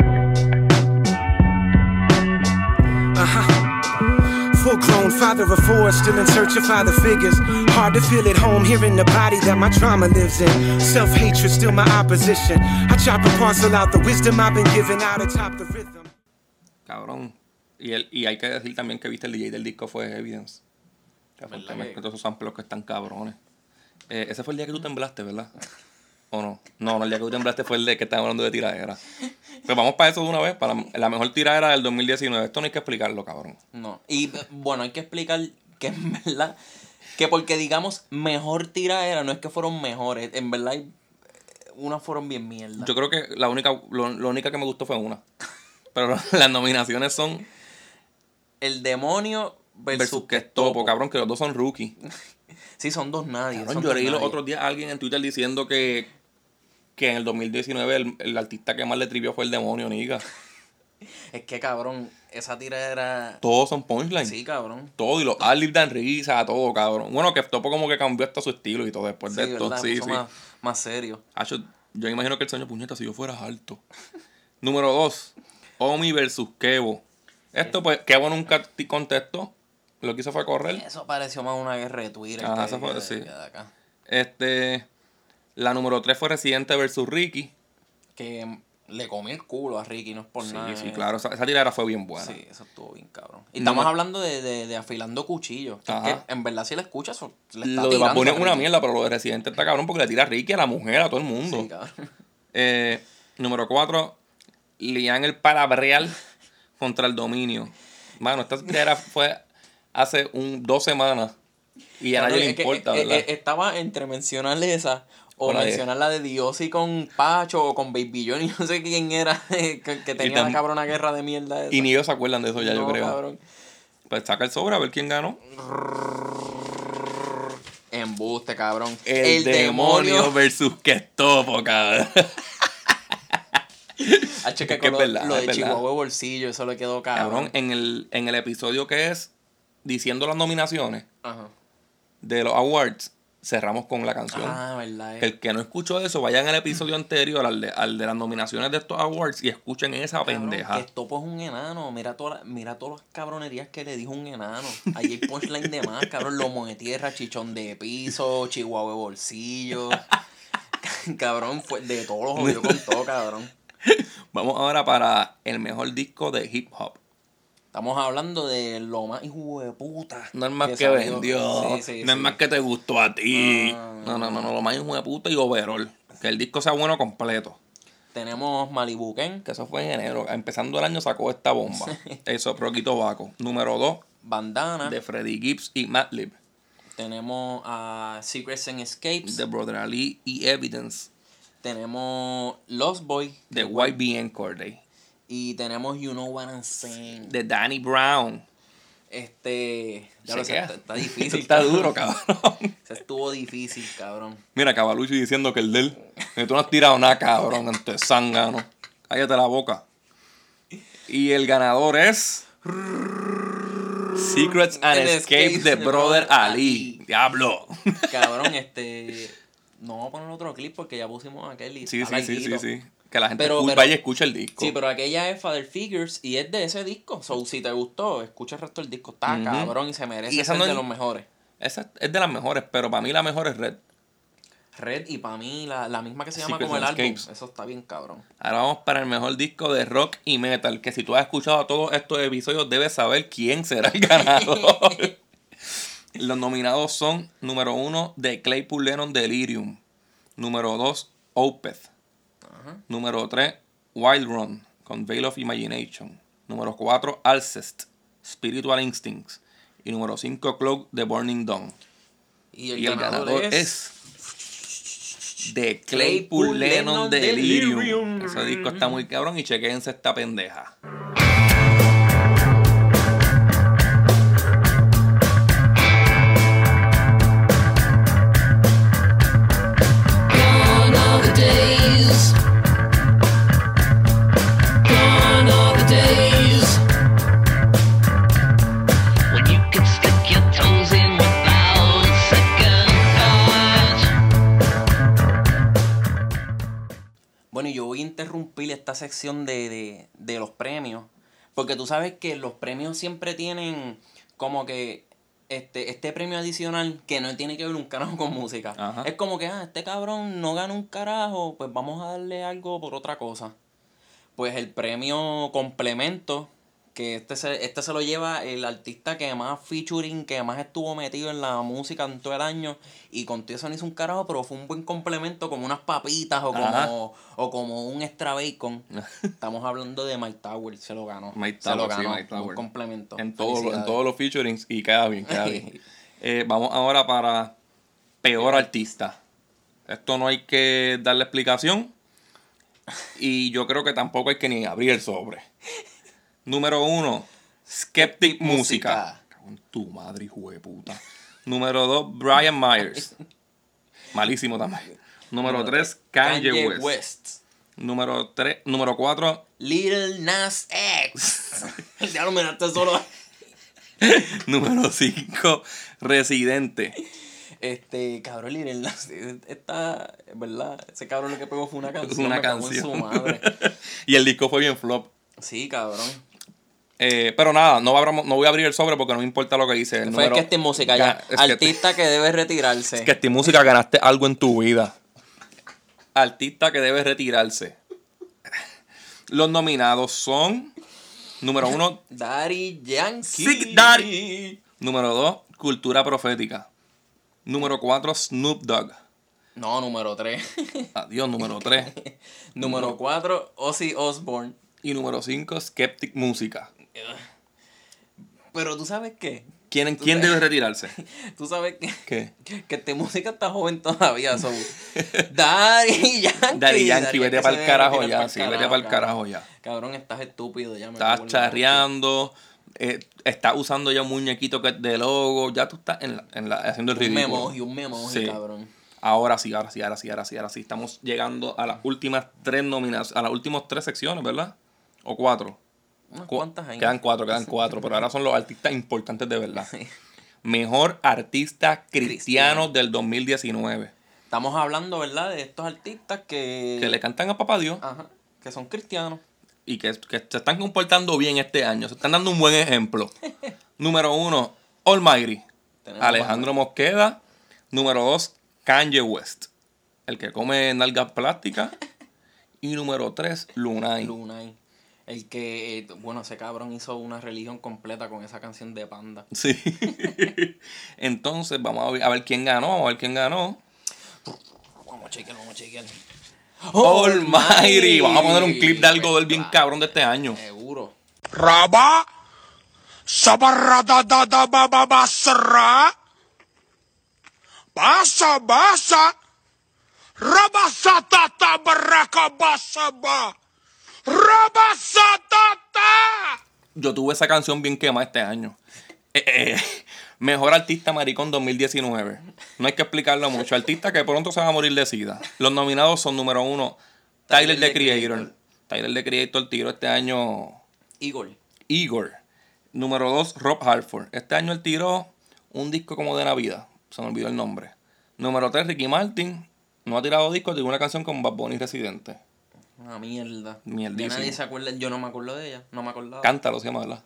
Speaker 9: Uh huh. Full grown father of four, still in search of father figures. Hard to feel at home here in the body that my trauma lives in. Self hatred, still my opposition. I chop and parcel out the wisdom I've been given out atop the rhythm.
Speaker 2: Cabrón. Y, él, y hay que decir también que viste el DJ del disco fue Evidence. Que fue el que
Speaker 3: ¿Verdad
Speaker 2: mezcló
Speaker 3: que-
Speaker 2: todos esos samples que están cabrones. Eh, ese fue el día que tú temblaste, ¿verdad? ¿O no? No, no, el día que tú temblaste fue el de que estábamos hablando de tiradera. Pues vamos para eso de una vez, para la, mejor tiradera del 2019. Esto no hay que explicarlo, cabrón.
Speaker 3: No. Y bueno, hay que explicar que en verdad, que porque digamos mejor tiradera, no es que fueron mejores, en verdad hay- unas fueron bien mierda.
Speaker 2: Yo creo que la única, lo, lo única que me gustó fue una. Pero las nominaciones son
Speaker 3: El demonio versus,
Speaker 2: versus que topo, cabrón, que los dos son rookies.
Speaker 3: Sí, son dos nadie.
Speaker 2: Cabrón,
Speaker 3: son
Speaker 2: yo leí los otros días a alguien en Twitter diciendo que, que en el 2019 el, el artista que más le trivió fue el demonio, niga.
Speaker 3: Es que cabrón, esa tiradera.
Speaker 2: Todos son punchlines.
Speaker 3: Sí, cabrón.
Speaker 2: Todo, y los adlibs dan risa, todo, cabrón. Bueno, que Topo como que cambió hasta su estilo y todo después
Speaker 3: Sí,
Speaker 2: de esto.
Speaker 3: ¿verdad?
Speaker 2: Sí, sí.
Speaker 3: Más, más serio.
Speaker 2: Hacho, yo imagino que el sueño puñeta si yo fuera alto. Número 2. Omi versus Kevo. Esto pues, Kevo nunca t- contestó. Lo que hizo fue correr.
Speaker 3: Eso pareció más una guerra de Twitter.
Speaker 2: Ajá,
Speaker 3: que-
Speaker 2: eso fue-
Speaker 3: que-
Speaker 2: sí.
Speaker 3: que de acá.
Speaker 2: Este. La número 3 fue Residente versus Ricky.
Speaker 3: Que le comí el culo a Ricky, no es por
Speaker 2: Sí,
Speaker 3: nada.
Speaker 2: sí,
Speaker 3: eh.
Speaker 2: esa, esa tirada fue bien buena.
Speaker 3: Sí, eso estuvo bien cabrón. Y
Speaker 2: No
Speaker 3: estamos hablando de, de, de afilando cuchillos. que que en verdad, si la escuchas, le está
Speaker 2: Lo de
Speaker 3: a
Speaker 2: es una mierda, pero lo de Residente está cabrón porque le tira a Ricky, a la mujer, a todo el mundo.
Speaker 3: Sí, cabrón.
Speaker 2: Eh, número 4, Lian el Palabreal contra el Dominio. Mano, esta tiradera fue hace un, dos semanas y a nadie le
Speaker 3: que,
Speaker 2: importa,
Speaker 3: eh,
Speaker 2: ¿verdad?
Speaker 3: eh, estaba entre mencionar esa o
Speaker 2: O la de-
Speaker 3: mencionar la de Diosy con Pacho o con Baby John y no sé quién era que, que tenía la cabrona guerra de mierda esa.
Speaker 2: y ni ellos se acuerdan de eso ya, yo creo.
Speaker 3: cabrón.
Speaker 2: Pues saca el sobre a ver quién ganó.
Speaker 3: Embuste, cabrón.
Speaker 2: El, demonio, versus cabrón.
Speaker 3: Que
Speaker 2: Es que es
Speaker 3: lo,
Speaker 2: verdad,
Speaker 3: lo de
Speaker 2: verdad.
Speaker 3: Chihuahua bolsillo, eso le quedó cabrón.
Speaker 2: Cabrón, en el, en el episodio que es diciendo las nominaciones
Speaker 3: Ajá.
Speaker 2: de los awards, cerramos con la canción.
Speaker 3: Ah, verdad. eh.
Speaker 2: Que el que no escuchó eso, vayan al episodio anterior, al de, al de las nominaciones de estos awards, y escuchen esa
Speaker 3: Cabrón,
Speaker 2: pendeja.
Speaker 3: Que Topo es un enano. Mira, toda, la- mira todas las cabronerías que le dijo un enano. Allí hay punchline de más, cabrón. Lomo de tierra, chichón de piso, chihuahua de bolsillo. cabrón, fue de todos los jodió con todo, cabrón.
Speaker 2: Vamos ahora para el mejor disco de hip hop.
Speaker 3: Estamos hablando de lo más hijo de puta.
Speaker 2: No es más que, vendió.
Speaker 3: Sí, sí,
Speaker 2: no es más que te gustó a ti.
Speaker 3: Ah.
Speaker 2: no, no, no, no. Lo más hijo de puta y overall. Que el disco sea bueno completo.
Speaker 3: Tenemos Malibu Ken.
Speaker 2: Que eso fue en enero. Empezando el año sacó esta bomba. Eso, Rocky Tobacco. Número 2,
Speaker 3: Bandana.
Speaker 2: de Freddie Gibbs y Madlib,
Speaker 3: Tenemos a Secrets and Escapes.
Speaker 2: de Brother Ali y Evidence,
Speaker 3: Tenemos Lost Boy.
Speaker 2: de YBN Corday,
Speaker 3: Y tenemos You Know What I'm Saying.
Speaker 2: de Danny Brown.
Speaker 3: Este. Ya lo sé, está, está difícil.
Speaker 2: Está
Speaker 3: cabrón.
Speaker 2: duro, cabrón.
Speaker 3: Se estuvo difícil, cabrón.
Speaker 2: Mira, Cavalucci diciendo que el del. Que tú no has tirado nada, cabrón, en tu zángano. Cállate la boca. Y el ganador es. Secrets and Escapes de Brother Ali. Diablo.
Speaker 3: Cabrón, este. No vamos a poner otro clip porque ya pusimos aquel y
Speaker 2: Sí, sí, sí, sí,
Speaker 3: larguito.
Speaker 2: sí. Que la gente
Speaker 3: Pero-
Speaker 2: escucha,
Speaker 3: pero-
Speaker 2: vaya y escucha el disco.
Speaker 3: Sí, pero aquella es Father Figures y es de ese disco. So, si te gustó, escucha el resto del disco. Está cabrón y se merece
Speaker 2: Y esa
Speaker 3: ser
Speaker 2: no
Speaker 3: de
Speaker 2: es-
Speaker 3: los mejores.
Speaker 2: Esa es de las mejores, pero para mí la mejor es Red.
Speaker 3: Red y para mí la, la misma que se llama
Speaker 2: Secrets
Speaker 3: como el álbum. Eso está bien cabrón.
Speaker 2: Ahora vamos para el mejor disco de rock y metal. Que si tú has escuchado todos estos episodios, debes saber quién será el ganador. Los nominados son: número uno, The Claypool Lennon Delirium. Número 2, Opeth. Número 3, Wild Run con Veil of Imagination. Número 4, Alcest, Spiritual Instincts. Y número 5, Cloak, The Burning Dawn.
Speaker 3: Y el,
Speaker 2: Y el
Speaker 3: ganador,
Speaker 2: ganador
Speaker 3: es...
Speaker 2: es The Claypool
Speaker 3: Claypool
Speaker 2: Lennon
Speaker 3: Lennon
Speaker 2: Delirium.
Speaker 3: Delirium.
Speaker 2: Ese disco está muy cabrón y chequense esta pendeja.
Speaker 3: Sección de, de, de los premios. Porque tú sabes que los premios siempre tienen como que este, este premio adicional que no tiene que ver un carajo con música.
Speaker 2: Ajá.
Speaker 3: Es como que, ah, este cabrón no gana un carajo, pues vamos a darle algo por otra cosa. Pues el premio complemento, que este se, este se lo lleva el artista que más featuring, que más estuvo metido en la música en todo el año. Y contigo eso no hizo un carajo, pero fue un buen complemento, como unas papitas o
Speaker 2: Ajá.
Speaker 3: como, o como un extra bacon. Estamos hablando de Mike Tower, se lo ganó.
Speaker 2: Mike
Speaker 3: se lo
Speaker 2: Tower, sí,
Speaker 3: ganó, un
Speaker 2: Tower.
Speaker 3: complemento.
Speaker 2: En, todo, lo- en todos los featurings y queda bien, queda bien. Eh, vamos ahora para Peor Artista. Esto no hay que darle explicación. Y yo creo que tampoco hay que ni abrir el sobre. Número uno, Skeptic Música. Tu madre, hijo de puta. Número dos, Brian Myers. Malísimo también. Número tres, Kanye,
Speaker 3: Kanye
Speaker 2: West.
Speaker 3: West.
Speaker 2: Número tres, número cuatro,
Speaker 3: Little Nas X. ya lo miraste solo.
Speaker 2: número cinco, Residente.
Speaker 3: Este, cabrón, Little Nas Está, ¿verdad? Ese cabrón lo que pegó fue una canción.
Speaker 2: Una
Speaker 3: me
Speaker 2: canción.
Speaker 3: su madre.
Speaker 2: y el disco fue bien flop.
Speaker 3: Sí, cabrón.
Speaker 2: Eh, pero nada, no, no voy a abrir el sobre porque no me importa lo que dice. El
Speaker 3: Fue que este música ya.
Speaker 2: Es
Speaker 3: Artista que debe retirarse.
Speaker 2: Es que esta música ganaste algo en tu vida. Artista que debe retirarse. Los nominados son. Número uno,
Speaker 3: Daddy Yankee.
Speaker 2: Sick Daddy. Número dos, Cultura Profética. Número cuatro, Snoop Dogg.
Speaker 3: No, número 3.
Speaker 2: Adiós, número tres.
Speaker 3: número 4, Ozzy Osbourne.
Speaker 2: Y número cinco, Skeptic Música.
Speaker 3: Pero tú sabes qué?
Speaker 2: ¿Quién, quién debe retirarse?
Speaker 3: Tú sabes que,
Speaker 2: ¿Qué?
Speaker 3: que esta música está joven todavía. So. Daddy Yankee.
Speaker 2: Daddy Yankee, vete para el carajo ya,
Speaker 3: pa'l
Speaker 2: sí, vete para el carajo ya.
Speaker 3: Cabrón, estás estúpido. Ya me
Speaker 2: Estás charreando, eh, estás usando ya un muñequito de logo, ya tú estás en la, en la- haciendo el
Speaker 3: Un
Speaker 2: ridículo.
Speaker 3: memoji, un memoji,
Speaker 2: Sí.
Speaker 3: cabrón.
Speaker 2: Ahora sí, ahora sí, ahora sí, ahora sí, ahora sí. Estamos llegando a las últimas tres nominaciones, a las últimas tres secciones, ¿verdad? ¿O cuatro?
Speaker 3: Unas
Speaker 2: Cu-
Speaker 3: cuantas ahí.
Speaker 2: Quedan cuatro, quedan cuatro, pero ahora son los artistas importantes de verdad. Mejor artista cristiano del 2019.
Speaker 3: Estamos hablando, ¿verdad? De estos artistas que.
Speaker 2: Que le cantan a papá Dios
Speaker 3: Ajá. Que son cristianos.
Speaker 2: y que, que se están comportando bien este año. Se están dando un buen ejemplo. Número uno, Almighty.
Speaker 3: Tenemos
Speaker 2: Alejandro Mosqueda. Número dos, Kanye West. El que come nalgas plásticas. Y número tres, Lunay.
Speaker 3: Lunay. El que, eh, bueno, ese cabrón hizo una religión completa con esa canción de Panda.
Speaker 2: Sí. Entonces, vamos a ver, a ver quién ganó. Vamos a ver quién ganó.
Speaker 3: Vamos a chequear, vamos a chequear.
Speaker 2: Almighty. Vamos a poner un clip de algo del bien cabrón de este año.
Speaker 3: Seguro.
Speaker 7: Rabá,
Speaker 11: Sabarra da da da ba ba basra. Basa basa. Rabasatata baraka basaba. Rabasatata.
Speaker 2: Yo tuve esa canción bien quemada este año. Eh, eh, mejor artista maricón 2019. No hay que explicarlo mucho. Artista que pronto se va a morir de sida. Los nominados son número uno, Tyler, the Creator. Tyler the Creator tiró este año
Speaker 3: Igor.
Speaker 2: Igor. Número dos, Rob Halford. Este año él tiró un disco como de Navidad. Se me olvidó el nombre. Número tres, Ricky Martin. No ha tirado disco, tiró una canción con Bad Bunny Residente.
Speaker 3: Una mierda.
Speaker 2: Mierdísimo.
Speaker 3: Ya nadie se acuerda. Yo no me acuerdo de ella. No me acordaba.
Speaker 2: Cántalo, se llama, ¿verdad?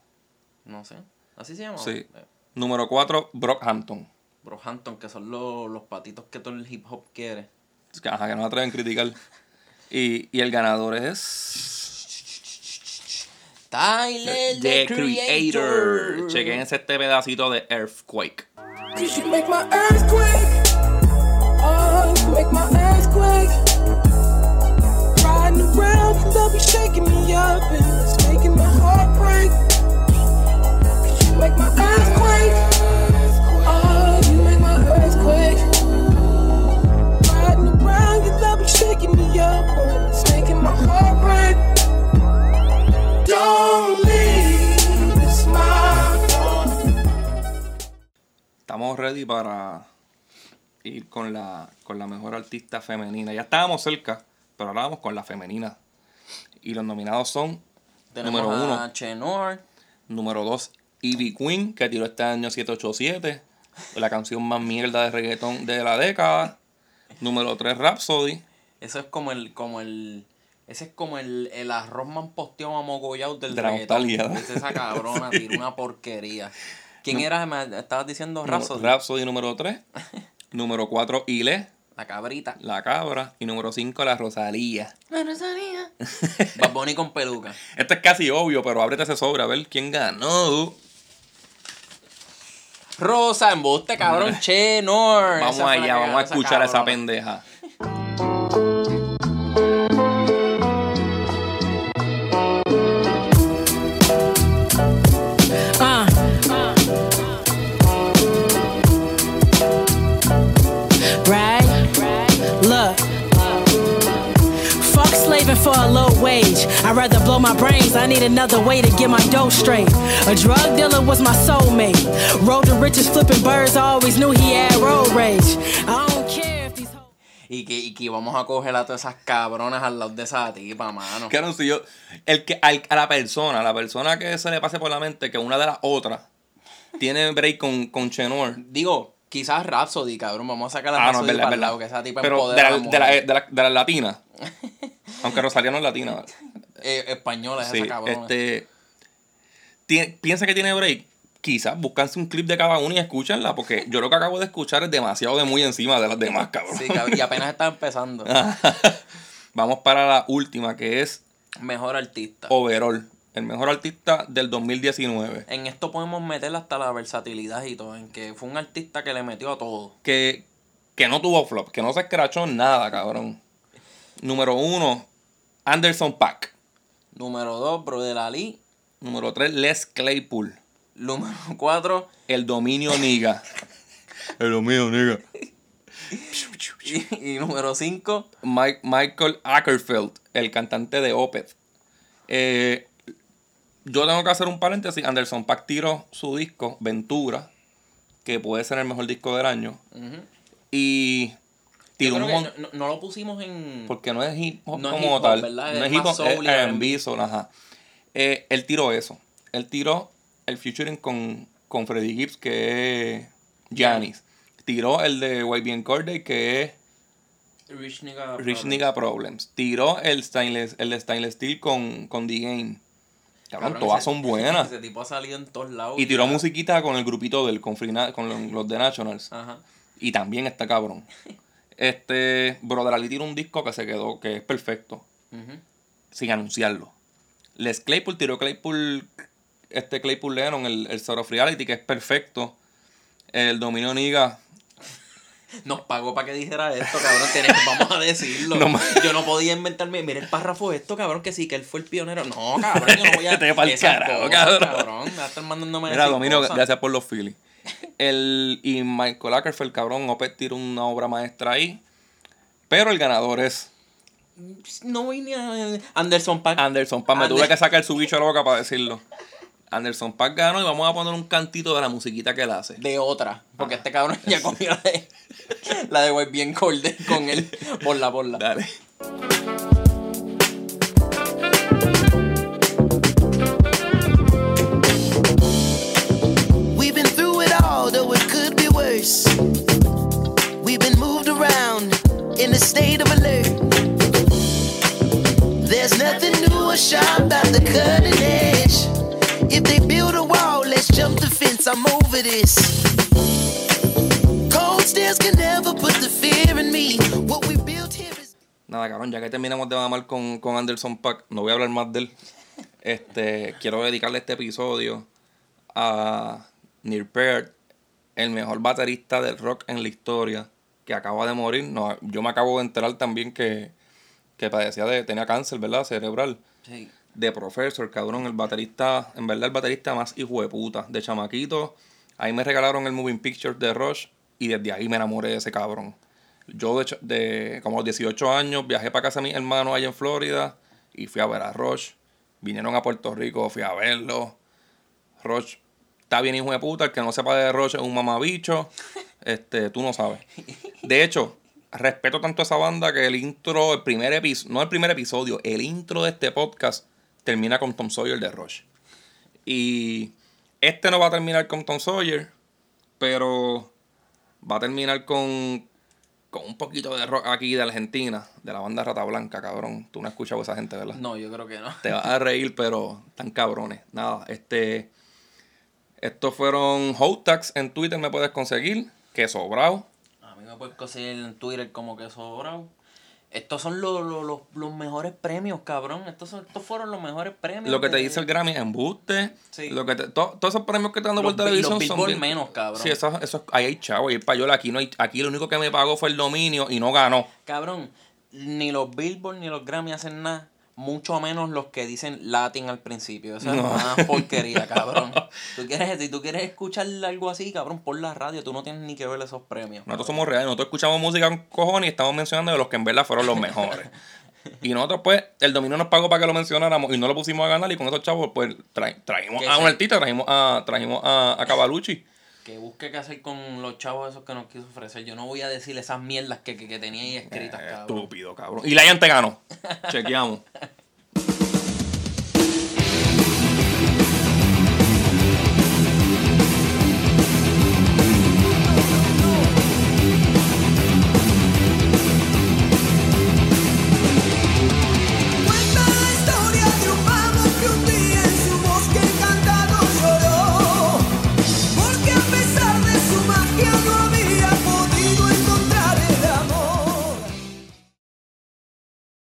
Speaker 3: No sé. ¿Así se llama?
Speaker 2: Sí.
Speaker 3: Eh,
Speaker 2: Número cuatro, Brockhampton.
Speaker 3: Brockhampton, que son los, los patitos que todo el hip hop quiere.
Speaker 2: Es que, Ajá, que no me atreven a criticar. Y, y el ganador es.
Speaker 3: Tyler,
Speaker 2: The Creator. Chequense este pedacito de Earthquake.
Speaker 12: You make my earthquake. Oh, make my earthquake.
Speaker 2: Estamos ready para ir con la, con la mejor artista femenina. Ya estábamos cerca, pero ahora vamos con la femenina. Y los nominados son
Speaker 3: Tenemos
Speaker 2: número uno,
Speaker 3: a Chenor.
Speaker 2: número dos, Ivy Queen, que tiró este año 787, la canción más mierda de reggaetón de la década. Número 3, Rhapsody.
Speaker 3: Eso es como el, como el, ese es como el, el arroz man posteado amogollado del
Speaker 2: De
Speaker 3: reggaetón. Es esa cabrona, tiró una porquería. ¿Quién
Speaker 2: No.
Speaker 3: era? Me estabas diciendo Rhapsody.
Speaker 2: Rhapsody número 3. número 4, Ile,
Speaker 3: La cabrita.
Speaker 2: la cabra. Y número 5, la Rosalía.
Speaker 3: La Rosalía. Bad Bunny con peluca.
Speaker 2: Esto es casi obvio, pero ábrete ese sobre a ver quién ganó.
Speaker 3: Rosa, embuste, cabrón. Chenor.
Speaker 2: Vamos
Speaker 3: Esa fue la
Speaker 2: allá,
Speaker 3: que
Speaker 2: vamos a escuchar a esa pendeja.
Speaker 12: For a low wage. I'd rather blow my brains. I need another way to get my dough straight. A drug dealer was my soulmate. Road to riches flipping birds. I always knew he had road rage. I don't care if these
Speaker 3: Y que, y que vamos a coger a todas esas cabronas al lado de esa tipa, mano.
Speaker 2: Claro, si yo. El que, al- a la persona, la persona que se le pase por la mente que una de las otras tiene break con, con Chenor.
Speaker 3: Digo, quizás Rhapsody, cabrón. Vamos a sacar a
Speaker 2: Ah, no,
Speaker 3: Rhapsody
Speaker 2: es verdad,
Speaker 3: para
Speaker 2: verdad.
Speaker 3: lado, que esa tipa
Speaker 2: Pero de la,
Speaker 3: a la
Speaker 2: de, la, de, la, de las latinas. Aunque Rosalía no es latina.
Speaker 3: Eh, española es
Speaker 2: Sí,
Speaker 3: esa cabrona.
Speaker 2: este. tiene- piensa que tiene break. Quizás buscanse un clip de cada una y escúchenla, porque yo lo que acabo de escuchar es demasiado de muy encima de las demás, cabrón.
Speaker 3: Sí, cabrón, y apenas está empezando.
Speaker 2: Vamos para la última, que es
Speaker 3: Mejor artista.
Speaker 2: Overall. El mejor artista del 2019.
Speaker 3: En esto podemos meter hasta la versatilidad y todo, en que fue un artista que le metió a todo.
Speaker 2: Que, que no tuvo flop, que no se escrachó nada, cabrón. Número uno, Anderson Pack.
Speaker 3: Número 2, Brother Ali.
Speaker 2: Número 3, Les Claypool.
Speaker 3: Número 4,
Speaker 2: El dominio niga. El dominio niga.
Speaker 3: y, y número 5,
Speaker 2: Mike, Michael Ackerfeld, el cantante de Opeth. Eh, yo tengo que hacer un paréntesis. Anderson Paak tiró su disco, Ventura, que puede ser el mejor disco del año. Y tiró un mon-
Speaker 3: no, no lo pusimos en...
Speaker 2: Porque no es hip hop
Speaker 3: No es
Speaker 2: como
Speaker 3: hip hop,
Speaker 2: tal.
Speaker 3: ¿verdad?
Speaker 2: No
Speaker 3: Es
Speaker 2: es hip hop, es
Speaker 3: soul y
Speaker 2: R&B, soul, ajá. Eh, él tiró eso. Él tiró el featuring con, con Freddie Gibbs, que es Janis. Tiró el de YBN Corday, que es
Speaker 3: Rich Nigga
Speaker 2: Rich
Speaker 3: Problems.
Speaker 2: Nigga Problems. Tiró el Stainless, el de Stainless Steel con, con The Game. Cabrón,
Speaker 3: Cabrón,
Speaker 2: todas
Speaker 3: ese-
Speaker 2: son buenas.
Speaker 3: Ese tipo ha salido en todos lados.
Speaker 2: Y tiró
Speaker 3: ya.
Speaker 2: musiquita con el grupito del, con, Free con los, los The Nationals.
Speaker 3: Ajá.
Speaker 2: Y también está cabrón. Este, Brother Ali tiró un disco que se quedó, que es perfecto, sin anunciarlo. Les Claypool tiró Claypool, este Claypool Lennon, el, el Sort of Reality, que es perfecto. El Dominio Niga,
Speaker 3: Nos pagó para que dijera esto, cabrón. Vamos a decirlo.
Speaker 2: No
Speaker 3: yo no podía inventarme. Mira el párrafo de esto, cabrón, que sí, que él fue el pionero. No, cabrón, yo no voy a.
Speaker 2: Vete pa'l
Speaker 3: esas
Speaker 2: carajo, cabrón.
Speaker 3: cabrón. Me estar mandándome
Speaker 2: Mira, Dominio,
Speaker 3: cosas.
Speaker 2: gracias por los Phillies. El, y Michael Ackerfeld, cabrón, Opet tiró una obra maestra ahí. Pero el ganador es
Speaker 3: No voy ni a. Anderson Paak.
Speaker 2: Anderson Paak. Me
Speaker 3: Ander-
Speaker 2: tuve que sacar su bicho a la boca para decirlo. Anderson Paak ganó y vamos a poner un cantito de la musiquita que él hace.
Speaker 3: de otra. Porque este cabrón ya comió la de, la de bien Cold con él. Por la, por la.
Speaker 2: Dale.
Speaker 13: We've been moved around in a state of alert. There's nothing new or sharp about the cutting edge. If they build a wall, let's jump the fence. I'm over this. Cold stairs can never put the fear in me. What we built here is.
Speaker 2: Nada, cabrón, ya que terminamos de mamar con, con Anderson Pack, no voy a hablar más de él. Este, quiero dedicarle este episodio a Neil Peart, el mejor baterista del rock en la historia, que acaba de morir. No, yo me acabo de enterar también que, que padecía de, tenía cáncer, ¿verdad? Cerebral.
Speaker 3: Sí.
Speaker 2: De Professor, cabrón, el baterista, en verdad el baterista más hijo de puta, de chamaquito. Ahí me regalaron el Moving Pictures de Rush y desde ahí me enamoré de ese cabrón. Yo de, de como 18 años viajé para casa de mis hermanos allá en Florida y fui a ver a Rush. Vinieron a Puerto Rico, fui a verlo. Rush está bien hijo de puta, el que no sepa de Rush es un mamabicho. Este, tú no sabes. De hecho, respeto tanto a esa banda que el intro, el primer episodio, no el primer episodio, el intro de este podcast termina con Tom Sawyer de Rush. Y este no va a terminar con Tom Sawyer, pero va a terminar con, con un poquito de rock aquí de Argentina, de la banda Rata Blanca, cabrón. Tú no has escuchado a esa gente, ¿verdad?
Speaker 3: No, yo creo que no.
Speaker 2: Te vas a reír, pero están cabrones. Nada, este. Estos fueron Hotax en Twitter, me puedes conseguir. Que sobrado.
Speaker 3: A mí me puedes conseguir en Twitter como que sobrado. Estos son los, los, los, los mejores premios, cabrón. Estos, son, estos fueron los mejores premios.
Speaker 2: Lo que te dice el Grammy embuste.
Speaker 3: Sí.
Speaker 2: Lo que te- to- todos esos premios que te dan
Speaker 3: Los
Speaker 2: por televisión
Speaker 3: los
Speaker 2: son.
Speaker 3: Billboard
Speaker 2: bien-
Speaker 3: menos, cabrón.
Speaker 2: Sí, eso, eso, ahí hay chavo, hay payola. Aquí, no hay, aquí lo único que me pagó fue el dominio y no ganó.
Speaker 3: Cabrón, ni los Billboard ni los Grammy hacen nada. Mucho menos los que dicen Latin al principio. Eso
Speaker 2: No.
Speaker 3: es una porquería, cabrón. ¿Tú quieres, si tú quieres escuchar algo así, cabrón, por la radio, tú no tienes ni que ver esos premios.
Speaker 2: Nosotros somos reales, nosotros escuchamos música con cojones y estamos mencionando de los que en verdad fueron los mejores. y nosotros, pues, el dominio nos pagó para que lo mencionáramos y no lo pusimos a ganar. Y con esos chavos, pues, tra- trajimos a un artista, trajimos a, trajimos a, a Cavalucci.
Speaker 3: Que busque qué hacer con los chavos esos que nos quiso ofrecer. Yo no voy a decir esas mierdas que, que, que tenía ahí escritas, cabrón.
Speaker 2: Estúpido, cabrón. Y la gente ganó. Chequeamos.